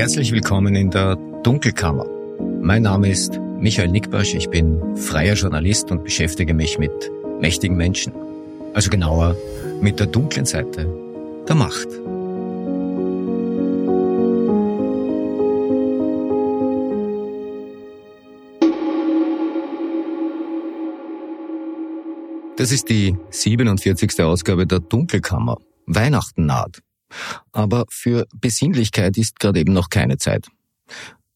Herzlich willkommen in der Dunkelkammer. Mein Name ist Michael Nickbasch, ich bin freier Journalist und beschäftige mich mit mächtigen Menschen. Also genauer mit der dunklen Seite der Macht. Das ist die 47. Ausgabe der Dunkelkammer. Weihnachten naht. Aber für Besinnlichkeit ist gerade eben noch keine Zeit.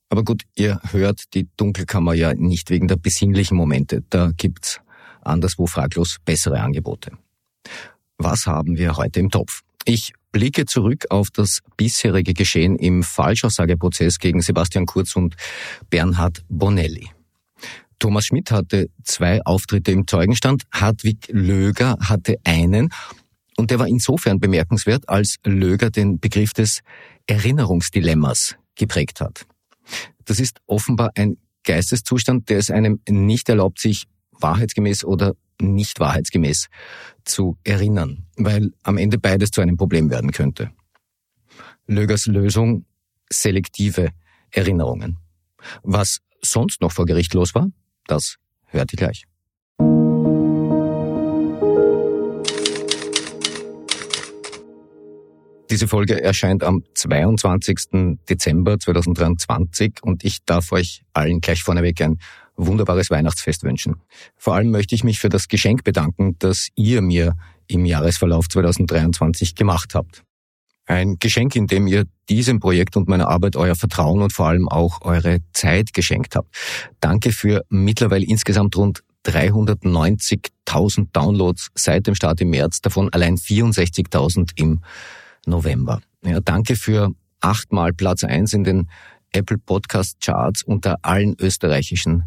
Aber gut, ihr hört die Dunkelkammer ja nicht wegen der besinnlichen Momente. Da gibt's anderswo fraglos bessere Angebote. Was haben wir heute im Topf? Ich blicke zurück auf das bisherige Geschehen im Falschaussageprozess gegen Sebastian Kurz und Bernhard Bonelli. Thomas Schmidt hatte zwei Auftritte im Zeugenstand, Hartwig Löger hatte einen und der war insofern bemerkenswert, als Löger den Begriff des Erinnerungsdilemmas geprägt hat. Das ist offenbar ein Geisteszustand, der es einem nicht erlaubt, sich wahrheitsgemäß oder nicht wahrheitsgemäß zu erinnern, weil am Ende beides zu einem Problem werden könnte. Lögers Lösung selektive Erinnerungen. Was sonst noch vor Gericht los war, das hört ihr gleich. Diese Folge erscheint am 22. Dezember 2023 und ich darf euch allen gleich vorneweg ein wunderbares Weihnachtsfest wünschen. Vor allem möchte ich mich für das Geschenk bedanken, das ihr mir im Jahresverlauf 2023 gemacht habt. Ein Geschenk, in dem ihr diesem Projekt und meiner Arbeit euer Vertrauen und vor allem auch eure Zeit geschenkt habt. Danke für mittlerweile insgesamt rund 390.000 Downloads seit dem Start im März, davon allein 64.000 im November. Ja, danke für achtmal Platz eins in den Apple Podcast Charts unter allen österreichischen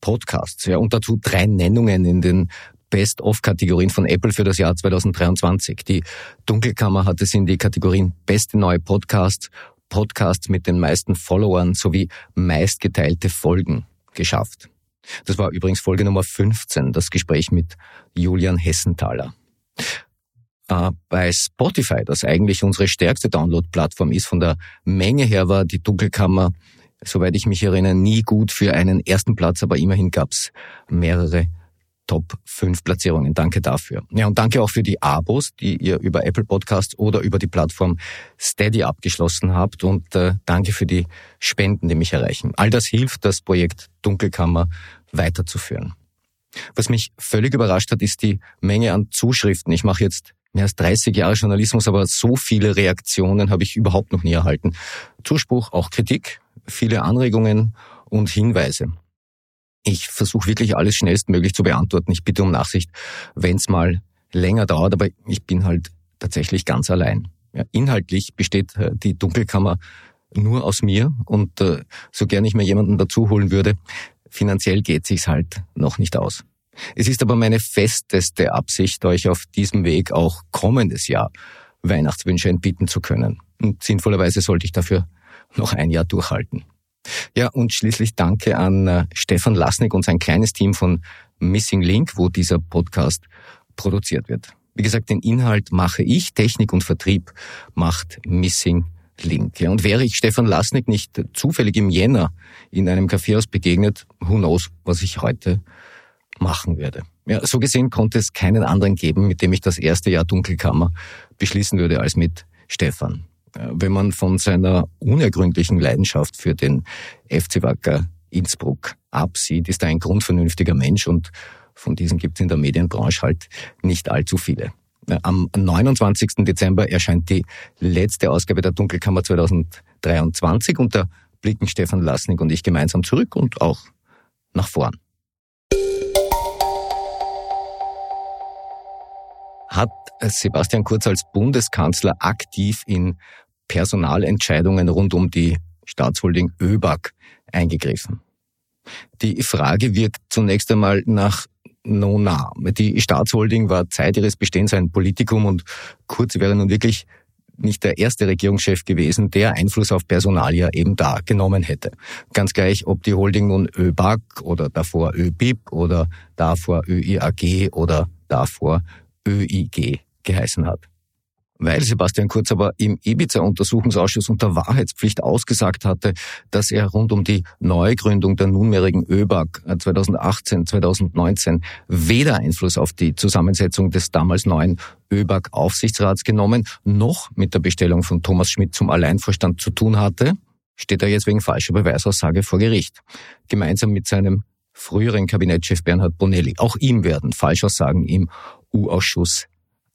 Podcasts. Ja, und dazu drei Nennungen in den Best-of-Kategorien von Apple für das Jahr 2023. Die Dunkelkammer hat es in die Kategorien Beste neue Podcasts, Podcasts mit den meisten Followern sowie meistgeteilte Folgen geschafft. Das war übrigens Folge Nummer 15, das Gespräch mit Julian Hessenthaler. Äh, bei Spotify, das eigentlich unsere stärkste Download-Plattform ist, von der Menge her war die Dunkelkammer, soweit ich mich erinnere, nie gut für einen ersten Platz, aber immerhin gab's mehrere Top 5 Platzierungen. Danke dafür. Ja, und danke auch für die Abos, die ihr über Apple Podcasts oder über die Plattform Steady abgeschlossen habt und äh, danke für die Spenden, die mich erreichen. All das hilft, das Projekt Dunkelkammer weiterzuführen. Was mich völlig überrascht hat, ist die Menge an Zuschriften. Ich mache jetzt mehr als 30 Jahre Journalismus, aber so viele Reaktionen habe ich überhaupt noch nie erhalten. Zuspruch, auch Kritik, viele Anregungen und Hinweise. Ich versuche wirklich alles schnellstmöglich zu beantworten. Ich bitte um Nachsicht, wenn es mal länger dauert, aber ich bin halt tatsächlich ganz allein. Ja, inhaltlich besteht äh, die Dunkelkammer nur aus mir und äh, so gern ich mir jemanden dazu holen würde, finanziell geht sich's halt noch nicht aus. Es ist aber meine festeste Absicht, euch auf diesem Weg auch kommendes Jahr Weihnachtswünsche entbieten zu können. Und sinnvollerweise sollte ich dafür noch ein Jahr durchhalten. Ja, und schließlich danke an äh, Stefan Lasnik und sein kleines Team von Missing Link, wo dieser Podcast produziert wird. Wie gesagt, den Inhalt mache ich, Technik und Vertrieb macht Missing Link. Ja, und wäre ich Stefan Lasnik nicht zufällig im Jänner in einem Kaffeehaus begegnet, who knows, was ich heute machen werde. Ja, so gesehen konnte es keinen anderen geben, mit dem ich das erste Jahr Dunkelkammer beschließen würde, als mit Stefan. Wenn man von seiner unergründlichen Leidenschaft für den FC Wacker Innsbruck absieht, ist er ein grundvernünftiger Mensch und von diesen gibt es in der Medienbranche halt nicht allzu viele. Am 29. Dezember erscheint die letzte Ausgabe der Dunkelkammer 2023 und da blicken Stefan Lasnik und ich gemeinsam zurück und auch nach vorn. Hat Sebastian Kurz als Bundeskanzler aktiv in Personalentscheidungen rund um die Staatsholding ÖBAG eingegriffen. Die Frage wirkt zunächst einmal nach Nona. Die Staatsholding war Zeit ihres Bestehens ein Politikum und Kurz wäre nun wirklich nicht der erste Regierungschef gewesen, der Einfluss auf Personalia eben da genommen hätte. Ganz gleich, ob die Holding nun ÖBAG oder davor ÖBIP oder davor ÖIAG oder davor ÖIG geheißen hat. Weil Sebastian Kurz aber im Ibiza-Untersuchungsausschuss unter Wahrheitspflicht ausgesagt hatte, dass er rund um die Neugründung der nunmehrigen ÖBAG 2018, 2019 weder Einfluss auf die Zusammensetzung des damals neuen ÖBAG-Aufsichtsrats genommen, noch mit der Bestellung von Thomas Schmidt zum Alleinvorstand zu tun hatte, steht er jetzt wegen falscher Beweisaussage vor Gericht. Gemeinsam mit seinem früheren Kabinettschef Bernhard Bonelli. Auch ihm werden Falschaussagen im U-Ausschuss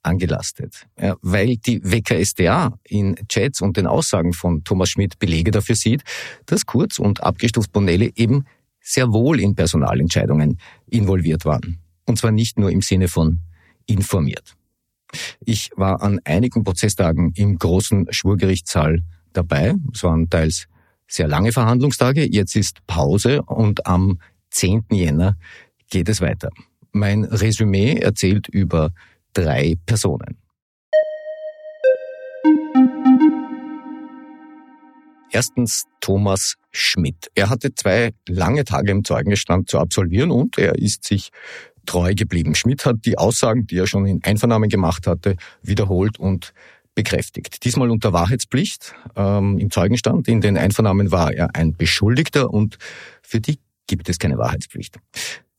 angelastet, ja, weil die WKSDA in Chats und den Aussagen von Thomas Schmidt Belege dafür sieht, dass Kurz und abgestuft Bonelli eben sehr wohl in Personalentscheidungen involviert waren. Und zwar nicht nur im Sinne von informiert. Ich war an einigen Prozesstagen im großen Schwurgerichtssaal dabei. Es waren teils sehr lange Verhandlungstage. Jetzt ist Pause und am 10. Jänner geht es weiter. Mein Resümee erzählt über drei Personen. Erstens Thomas Schmidt. Er hatte zwei lange Tage im Zeugenstand zu absolvieren und er ist sich treu geblieben. Schmidt hat die Aussagen, die er schon in Einvernahmen gemacht hatte, wiederholt und bekräftigt. Diesmal unter Wahrheitspflicht ähm, im Zeugenstand. In den Einvernahmen war er ein Beschuldigter und für die gibt es keine Wahrheitspflicht.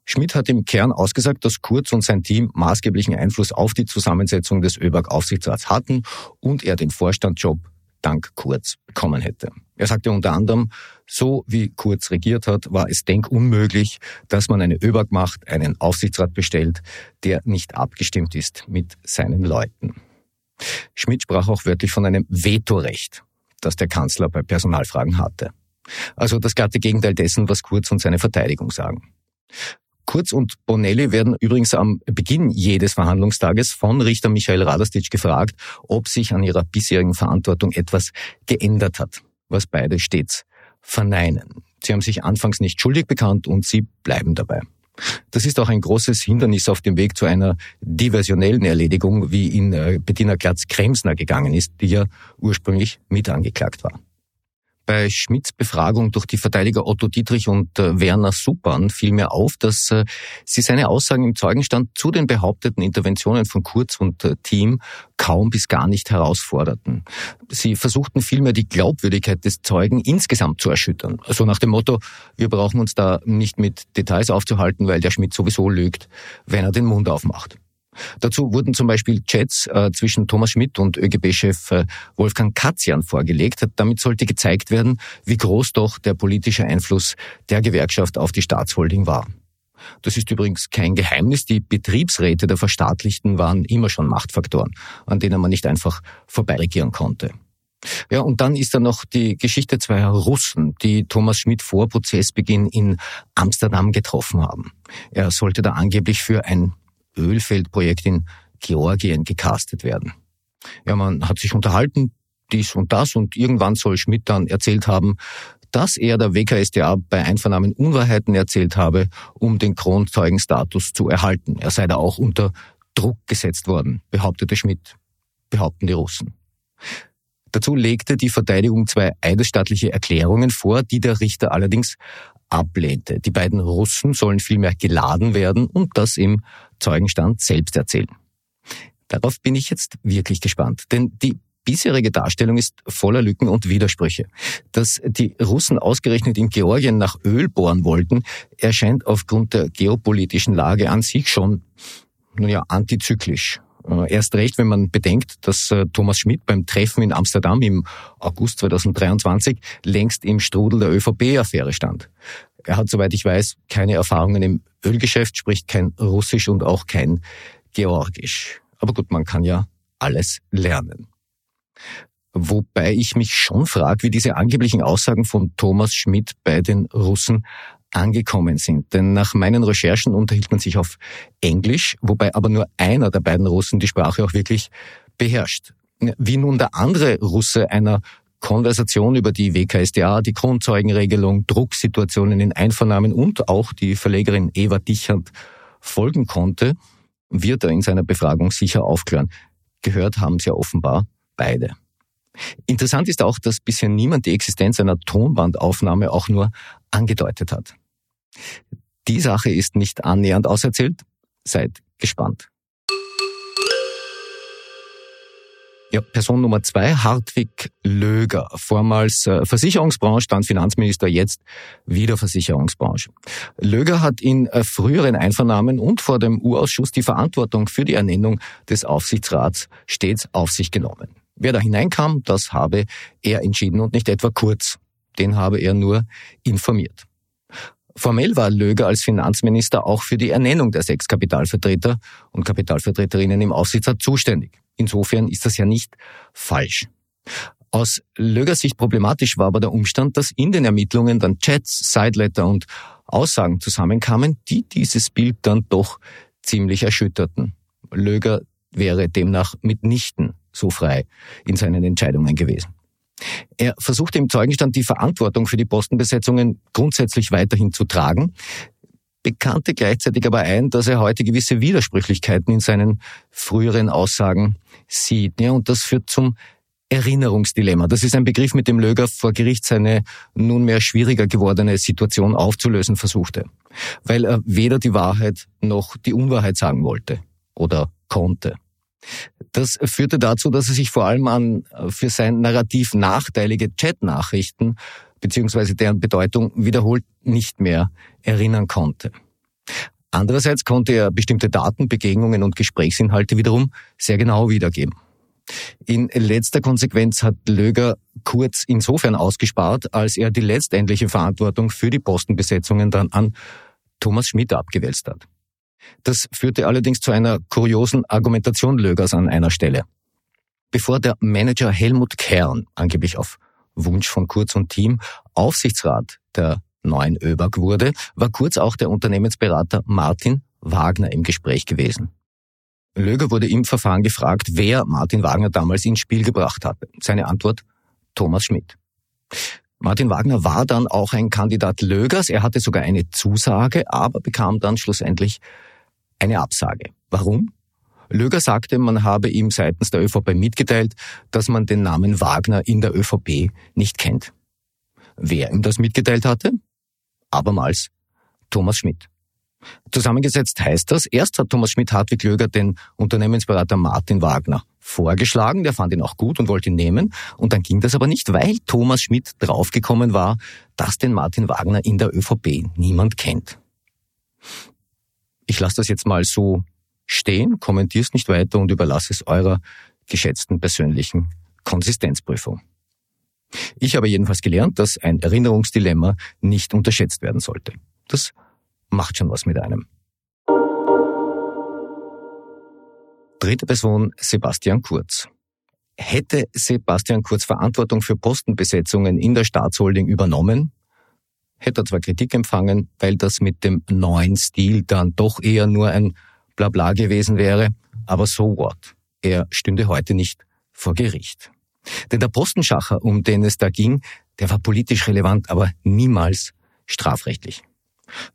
Schmidt hat im Kern ausgesagt, dass Kurz und sein Team maßgeblichen Einfluss auf die Zusammensetzung des ÖBAG-Aufsichtsrats hatten und er den Vorstandjob dank Kurz bekommen hätte. Er sagte unter anderem, so wie Kurz regiert hat, war es denkunmöglich, dass man eine ÖBAG macht, einen Aufsichtsrat bestellt, der nicht abgestimmt ist mit seinen Leuten. Schmidt sprach auch wörtlich von einem Vetorecht, das der Kanzler bei Personalfragen hatte. Also das glatte Gegenteil dessen, was Kurz und seine Verteidigung sagen. Kurz und Bonelli werden übrigens am Beginn jedes Verhandlungstages von Richter Michael Radastitsch gefragt, ob sich an ihrer bisherigen Verantwortung etwas geändert hat, was beide stets verneinen. Sie haben sich anfangs nicht schuldig bekannt und sie bleiben dabei. Das ist auch ein großes Hindernis auf dem Weg zu einer diversionellen Erledigung, wie in äh, Bettina Glatz-Kremsner gegangen ist, die ja ursprünglich mit angeklagt war. Bei Schmidts Befragung durch die Verteidiger Otto Dietrich und äh, Werner Suppan fiel mir auf, dass äh, sie seine Aussagen im Zeugenstand zu den behaupteten Interventionen von Kurz und äh, Team kaum bis gar nicht herausforderten. Sie versuchten vielmehr die Glaubwürdigkeit des Zeugen insgesamt zu erschüttern. So also nach dem Motto, wir brauchen uns da nicht mit Details aufzuhalten, weil der Schmidt sowieso lügt, wenn er den Mund aufmacht. Dazu wurden zum Beispiel Chats äh, zwischen Thomas Schmidt und ÖGB-Chef äh, Wolfgang Katzian vorgelegt. Damit sollte gezeigt werden, wie groß doch der politische Einfluss der Gewerkschaft auf die Staatsholding war. Das ist übrigens kein Geheimnis. Die Betriebsräte der Verstaatlichten waren immer schon Machtfaktoren, an denen man nicht einfach vorbeiregieren konnte. Ja, und dann ist da noch die Geschichte zweier Russen, die Thomas Schmidt vor Prozessbeginn in Amsterdam getroffen haben. Er sollte da angeblich für ein Ölfeldprojekt in Georgien gecastet werden. Ja, man hat sich unterhalten, dies und das, und irgendwann soll Schmidt dann erzählt haben, dass er der WKSDA bei Einvernahmen Unwahrheiten erzählt habe, um den Kronzeugenstatus zu erhalten. Er sei da auch unter Druck gesetzt worden, behauptete Schmidt, behaupten die Russen. Dazu legte die Verteidigung zwei eidesstattliche Erklärungen vor, die der Richter allerdings ablehnte. Die beiden Russen sollen vielmehr geladen werden und das im Zeugenstand selbst erzählen. Darauf bin ich jetzt wirklich gespannt, denn die bisherige Darstellung ist voller Lücken und Widersprüche. Dass die Russen ausgerechnet in Georgien nach Öl bohren wollten, erscheint aufgrund der geopolitischen Lage an sich schon, nun ja, antizyklisch. Äh, erst recht, wenn man bedenkt, dass äh, Thomas Schmidt beim Treffen in Amsterdam im August 2023 längst im Strudel der ÖVP-Affäre stand. Er hat, soweit ich weiß, keine Erfahrungen im Ölgeschäft, spricht kein Russisch und auch kein Georgisch. Aber gut, man kann ja alles lernen. Wobei ich mich schon frage, wie diese angeblichen Aussagen von Thomas Schmidt bei den Russen angekommen sind. Denn nach meinen Recherchen unterhielt man sich auf Englisch, wobei aber nur einer der beiden Russen die Sprache auch wirklich beherrscht. Wie nun der andere Russe einer Konversation über die WKSDA, die Kronzeugenregelung, Drucksituationen in Einvernahmen und auch die Verlegerin Eva Dichert folgen konnte, wird er in seiner Befragung sicher aufklären. Gehört haben sie ja offenbar beide. Interessant ist auch, dass bisher niemand die Existenz einer Tonbandaufnahme auch nur angedeutet hat. Die Sache ist nicht annähernd auserzählt. Seid gespannt. Ja, Person Nummer zwei, Hartwig Löger, vormals äh, Versicherungsbranche, dann Finanzminister, jetzt wieder Versicherungsbranche. Löger hat in äh, früheren Einvernahmen und vor dem U-Ausschuss die Verantwortung für die Ernennung des Aufsichtsrats stets auf sich genommen. Wer da hineinkam, das habe er entschieden und nicht etwa Kurz. Den habe er nur informiert. Formell war Löger als Finanzminister auch für die Ernennung der sechs Kapitalvertreter und Kapitalvertreterinnen im Aufsichtsrat zuständig. Insofern ist das ja nicht falsch. Aus Lögers Sicht problematisch war aber der Umstand, dass in den Ermittlungen dann Chats, Sideletter und Aussagen zusammenkamen, die dieses Bild dann doch ziemlich erschütterten. Löger wäre demnach mitnichten so frei in seinen Entscheidungen gewesen. Er versuchte im Zeugenstand die Verantwortung für die Postenbesetzungen grundsätzlich weiterhin zu tragen, bekannte gleichzeitig aber ein, dass er heute gewisse Widersprüchlichkeiten in seinen früheren Aussagen sieht. Ja, und das führt zum Erinnerungsdilemma. Das ist ein Begriff, mit dem Löger vor Gericht seine nunmehr schwieriger gewordene Situation aufzulösen versuchte, weil er weder die Wahrheit noch die Unwahrheit sagen wollte oder konnte. Das führte dazu, dass er sich vor allem an für sein Narrativ nachteilige Chatnachrichten beziehungsweise deren Bedeutung wiederholt nicht mehr erinnern konnte. Andererseits konnte er bestimmte Daten, Begegnungen und Gesprächsinhalte wiederum sehr genau wiedergeben. In letzter Konsequenz hat Löger Kurz insofern ausgespart, als er die letztendliche Verantwortung für die Postenbesetzungen dann an Thomas Schmidt abgewälzt hat. Das führte allerdings zu einer kuriosen Argumentation Lögers an einer Stelle. Bevor der Manager Helmut Kern angeblich auf Wunsch von Kurz und Team Aufsichtsrat der neuen ÖBAG wurde, war Kurz auch der Unternehmensberater Martin Wagner im Gespräch gewesen. Löger wurde im Verfahren gefragt, wer Martin Wagner damals ins Spiel gebracht hatte. Seine Antwort Thomas Schmidt. Martin Wagner war dann auch ein Kandidat Lögers. Er hatte sogar eine Zusage, aber bekam dann schlussendlich eine Absage. Warum? Löger sagte, man habe ihm seitens der ÖVP mitgeteilt, dass man den Namen Wagner in der ÖVP nicht kennt. Wer ihm das mitgeteilt hatte? Abermals Thomas Schmidt. Zusammengesetzt heißt das, erst hat Thomas Schmidt Hartwig Löger den Unternehmensberater Martin Wagner vorgeschlagen, der fand ihn auch gut und wollte ihn nehmen, und dann ging das aber nicht, weil Thomas Schmidt draufgekommen war, dass den Martin Wagner in der ÖVP niemand kennt. Ich lasse das jetzt mal so stehen, kommentiere es nicht weiter und überlasse es eurer geschätzten persönlichen Konsistenzprüfung. Ich habe jedenfalls gelernt, dass ein Erinnerungsdilemma nicht unterschätzt werden sollte. Das macht schon was mit einem. Dritte Person Sebastian Kurz. Hätte Sebastian Kurz Verantwortung für Postenbesetzungen in der Staatsholding übernommen, hätte er zwar Kritik empfangen, weil das mit dem neuen Stil dann doch eher nur ein Blabla gewesen wäre, aber so what. Er stünde heute nicht vor Gericht. Denn der Postenschacher, um den es da ging, der war politisch relevant, aber niemals strafrechtlich.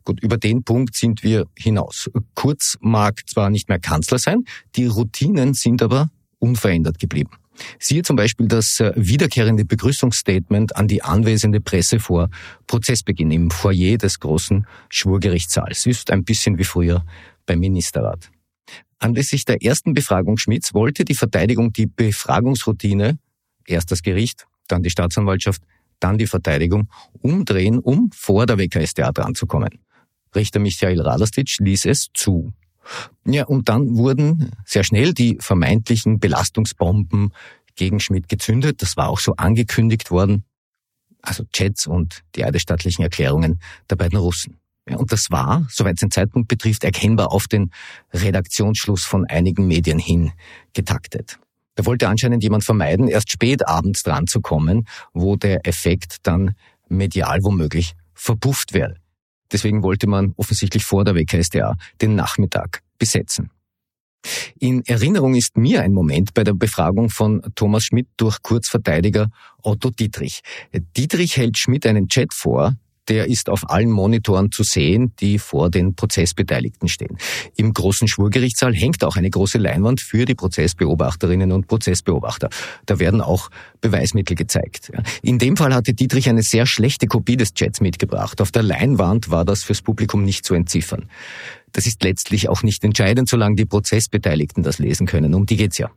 Gut, über den Punkt sind wir hinaus. Kurz mag zwar nicht mehr Kanzler sein, die Routinen sind aber unverändert geblieben. Siehe zum Beispiel das äh, wiederkehrende Begrüßungsstatement an die anwesende Presse vor Prozessbeginn im Foyer des großen Schwurgerichtssaals. Ist ein bisschen wie früher beim Ministerrat. Anlässlich der ersten Befragung Schmidts wollte die Verteidigung die Befragungsroutine, erst das Gericht, dann die Staatsanwaltschaft, dann die Verteidigung, umdrehen, um vor der WKStA dranzukommen. Richter Michael Radostic ließ es zu. Ja, und dann wurden sehr schnell die vermeintlichen Belastungsbomben gegen Schmidt gezündet. Das war auch so angekündigt worden. Also Chats und die eidesstattlichen Erklärungen der beiden Russen. Ja, und das war, soweit es den Zeitpunkt betrifft, erkennbar auf den Redaktionsschluss von einigen Medien hin getaktet. Da wollte anscheinend jemand vermeiden, erst spät abends dran zu kommen, wo der Effekt dann medial womöglich verpufft wäre. Deswegen wollte man offensichtlich vor der WKSDA den Nachmittag besetzen. In Erinnerung ist mir ein Moment bei der Befragung von Thomas Schmidt durch Kurzverteidiger Otto Dietrich. Dietrich hält Schmidt einen Chat vor, der ist auf allen Monitoren zu sehen, die vor den Prozessbeteiligten stehen. Im großen Schwurgerichtssaal hängt auch eine große Leinwand für die Prozessbeobachterinnen und Prozessbeobachter. Da werden auch Beweismittel gezeigt. In dem Fall hatte Dietrich eine sehr schlechte Kopie des Chats mitgebracht. Auf der Leinwand war das fürs Publikum nicht zu entziffern. Das ist letztlich auch nicht entscheidend, solange die Prozessbeteiligten das lesen können. Um die geht's ja.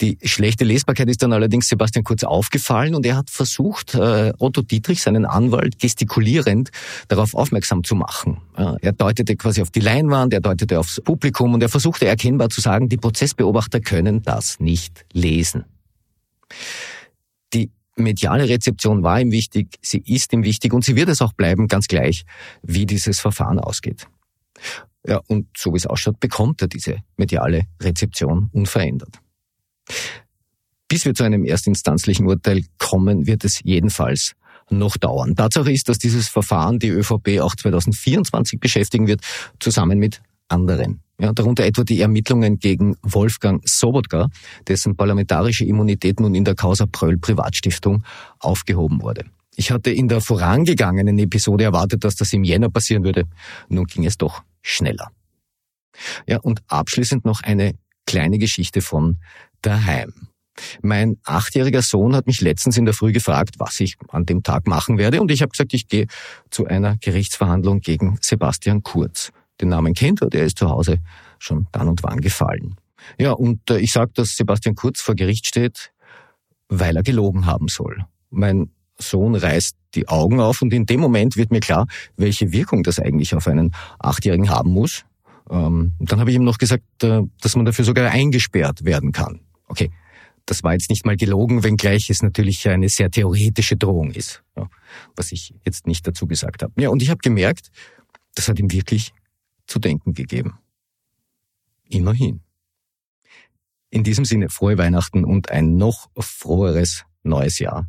Die schlechte Lesbarkeit ist dann allerdings Sebastian Kurz aufgefallen und er hat versucht, äh, Otto Dietrich, seinen Anwalt, gestikulierend darauf aufmerksam zu machen. Er deutete quasi auf die Leinwand, er deutete aufs Publikum und er versuchte erkennbar zu sagen, die Prozessbeobachter können das nicht lesen. Die mediale Rezeption war ihm wichtig, sie ist ihm wichtig und sie wird es auch bleiben, ganz gleich, wie dieses Verfahren ausgeht. Ja, und so wie es ausschaut, bekommt er diese mediale Rezeption unverändert. Bis wir zu einem erstinstanzlichen Urteil kommen, wird es jedenfalls noch dauern. Tatsache ist, dass dieses Verfahren die ÖVP auch 2024 beschäftigen wird, zusammen mit anderen. Ja, darunter etwa die Ermittlungen gegen Wolfgang Sobotka, dessen parlamentarische Immunität nun in der Causa Pröll Privatstiftung aufgehoben wurde. Ich hatte in der vorangegangenen Episode erwartet, dass das im Jänner passieren würde. Nun ging es doch schneller. Ja, und abschließend noch eine kleine Geschichte von daheim. Mein achtjähriger Sohn hat mich letztens in der Früh gefragt, was ich an dem Tag machen werde, und ich habe gesagt, ich gehe zu einer Gerichtsverhandlung gegen Sebastian Kurz. Den Namen kennt er, der ist zu Hause schon dann und wann gefallen. Ja, und äh, ich sage, dass Sebastian Kurz vor Gericht steht, weil er gelogen haben soll. Mein Sohn reißt die Augen auf und in dem Moment wird mir klar, welche Wirkung das eigentlich auf einen Achtjährigen haben muss. Ähm, dann habe ich ihm noch gesagt, äh, dass man dafür sogar eingesperrt werden kann. Okay, das war jetzt nicht mal gelogen, wenngleich es natürlich eine sehr theoretische Drohung ist, ja, was ich jetzt nicht dazu gesagt habe. Ja, und ich habe gemerkt, das hat ihm wirklich zu denken gegeben. Immerhin. In diesem Sinne frohe Weihnachten und ein noch froheres neues Jahr.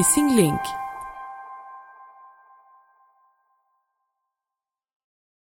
Missing Link